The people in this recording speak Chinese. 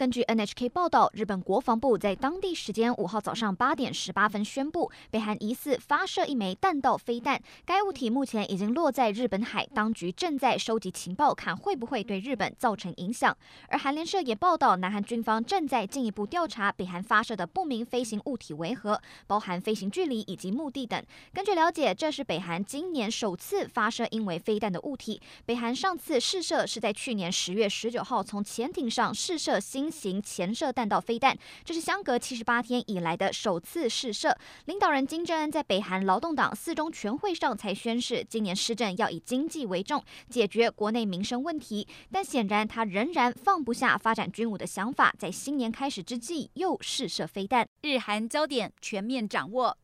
根据 NHK 报道，日本国防部在当地时间五号早上八点十八分宣布，北韩疑似发射一枚弹道飞弹，该物体目前已经落在日本海，当局正在收集情报，看会不会对日本造成影响。而韩联社也报道，南韩军方正在进一步调查北韩发射的不明飞行物体为何，包含飞行距离以及目的等。根据了解，这是北韩今年首次发射因为飞弹的物体。北韩上次试射是在去年十月十九号从潜艇上试射新型潜射弹道飞弹，这是相隔七十八天以来的首次试射。领导人金正恩在北韩劳动党四中全会上才宣誓，今年施政要以经济为重，解决国内民生问题。但显然他仍然放不下发展军武的想法，在新年开始之际又试射飞弹。日韩焦点全面掌握。